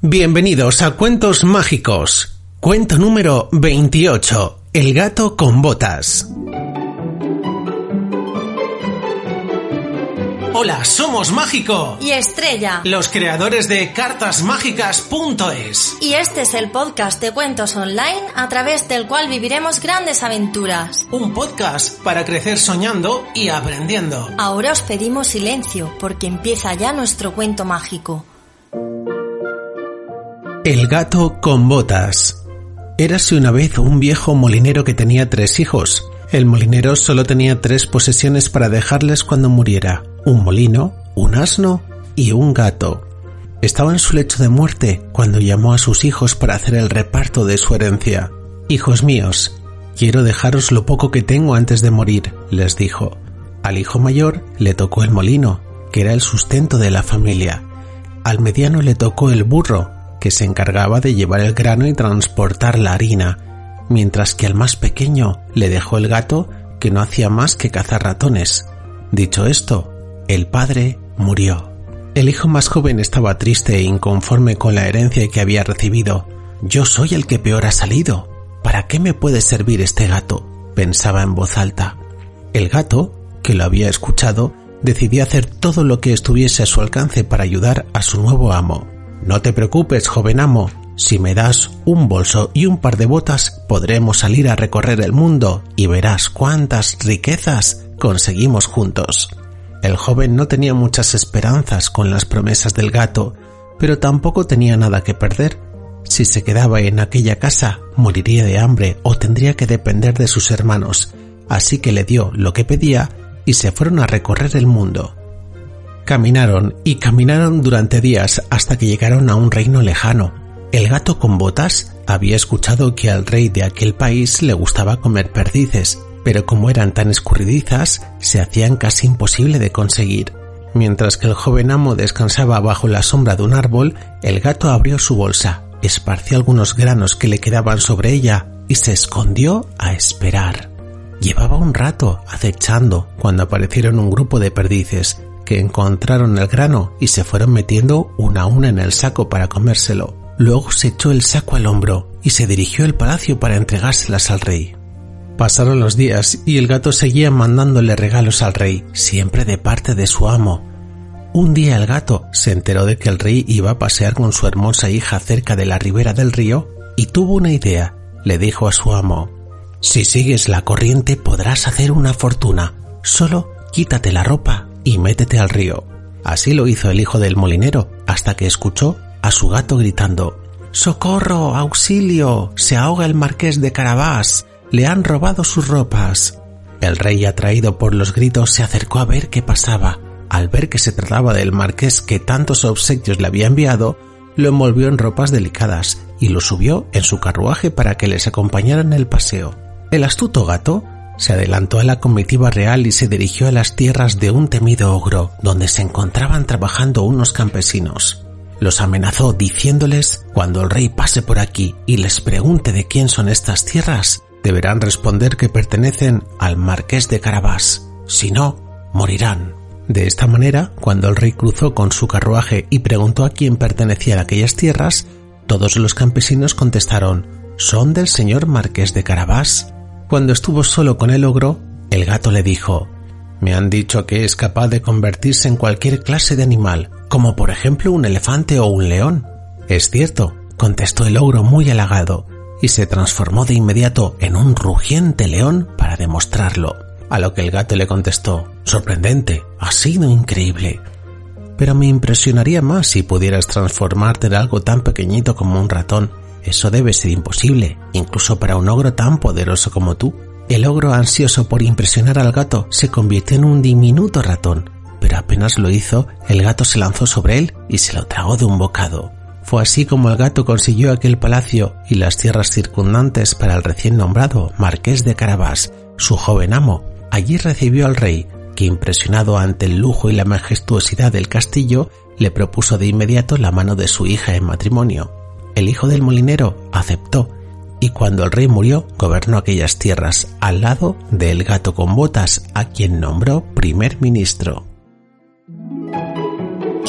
Bienvenidos a Cuentos Mágicos. Cuento número 28. El gato con botas. Hola, somos Mágico. Y Estrella. Los creadores de cartasmágicas.es. Y este es el podcast de cuentos online a través del cual viviremos grandes aventuras. Un podcast para crecer soñando y aprendiendo. Ahora os pedimos silencio porque empieza ya nuestro cuento mágico. El gato con botas. Érase una vez un viejo molinero que tenía tres hijos. El molinero solo tenía tres posesiones para dejarles cuando muriera. Un molino, un asno y un gato. Estaba en su lecho de muerte cuando llamó a sus hijos para hacer el reparto de su herencia. Hijos míos, quiero dejaros lo poco que tengo antes de morir, les dijo. Al hijo mayor le tocó el molino, que era el sustento de la familia. Al mediano le tocó el burro, que se encargaba de llevar el grano y transportar la harina, mientras que al más pequeño le dejó el gato que no hacía más que cazar ratones. Dicho esto, el padre murió. El hijo más joven estaba triste e inconforme con la herencia que había recibido. Yo soy el que peor ha salido. ¿Para qué me puede servir este gato? pensaba en voz alta. El gato, que lo había escuchado, decidió hacer todo lo que estuviese a su alcance para ayudar a su nuevo amo. No te preocupes, joven amo. Si me das un bolso y un par de botas, podremos salir a recorrer el mundo y verás cuántas riquezas conseguimos juntos. El joven no tenía muchas esperanzas con las promesas del gato, pero tampoco tenía nada que perder. Si se quedaba en aquella casa, moriría de hambre o tendría que depender de sus hermanos, así que le dio lo que pedía y se fueron a recorrer el mundo. Caminaron y caminaron durante días hasta que llegaron a un reino lejano. El gato con botas había escuchado que al rey de aquel país le gustaba comer perdices, pero como eran tan escurridizas, se hacían casi imposible de conseguir. Mientras que el joven amo descansaba bajo la sombra de un árbol, el gato abrió su bolsa, esparció algunos granos que le quedaban sobre ella y se escondió a esperar. Llevaba un rato acechando cuando aparecieron un grupo de perdices que encontraron el grano y se fueron metiendo una a una en el saco para comérselo. Luego se echó el saco al hombro y se dirigió al palacio para entregárselas al rey. Pasaron los días y el gato seguía mandándole regalos al rey, siempre de parte de su amo. Un día el gato se enteró de que el rey iba a pasear con su hermosa hija cerca de la ribera del río y tuvo una idea. Le dijo a su amo, Si sigues la corriente podrás hacer una fortuna. Solo quítate la ropa y métete al río. Así lo hizo el hijo del molinero, hasta que escuchó a su gato gritando ¡Socorro! ¡Auxilio! Se ahoga el marqués de Carabás. Le han robado sus ropas. El rey, atraído por los gritos, se acercó a ver qué pasaba. Al ver que se trataba del marqués que tantos obsequios le había enviado, lo envolvió en ropas delicadas y lo subió en su carruaje para que les acompañara en el paseo. El astuto gato se adelantó a la comitiva real y se dirigió a las tierras de un temido ogro, donde se encontraban trabajando unos campesinos. Los amenazó diciéndoles, cuando el rey pase por aquí y les pregunte de quién son estas tierras, deberán responder que pertenecen al marqués de Carabás. Si no, morirán. De esta manera, cuando el rey cruzó con su carruaje y preguntó a quién pertenecían aquellas tierras, todos los campesinos contestaron, son del señor marqués de Carabás. Cuando estuvo solo con el ogro, el gato le dijo, Me han dicho que es capaz de convertirse en cualquier clase de animal, como por ejemplo un elefante o un león. Es cierto, contestó el ogro muy halagado, y se transformó de inmediato en un rugiente león para demostrarlo. A lo que el gato le contestó, Sorprendente, ha sido increíble. Pero me impresionaría más si pudieras transformarte en algo tan pequeñito como un ratón. Eso debe ser imposible, incluso para un ogro tan poderoso como tú. El ogro ansioso por impresionar al gato se convirtió en un diminuto ratón, pero apenas lo hizo, el gato se lanzó sobre él y se lo tragó de un bocado. Fue así como el gato consiguió aquel palacio y las tierras circundantes para el recién nombrado Marqués de Carabás, su joven amo. Allí recibió al rey, que impresionado ante el lujo y la majestuosidad del castillo, le propuso de inmediato la mano de su hija en matrimonio el hijo del molinero aceptó y cuando el rey murió gobernó aquellas tierras al lado del gato con botas a quien nombró primer ministro.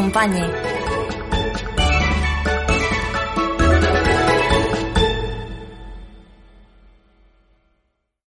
acompañe.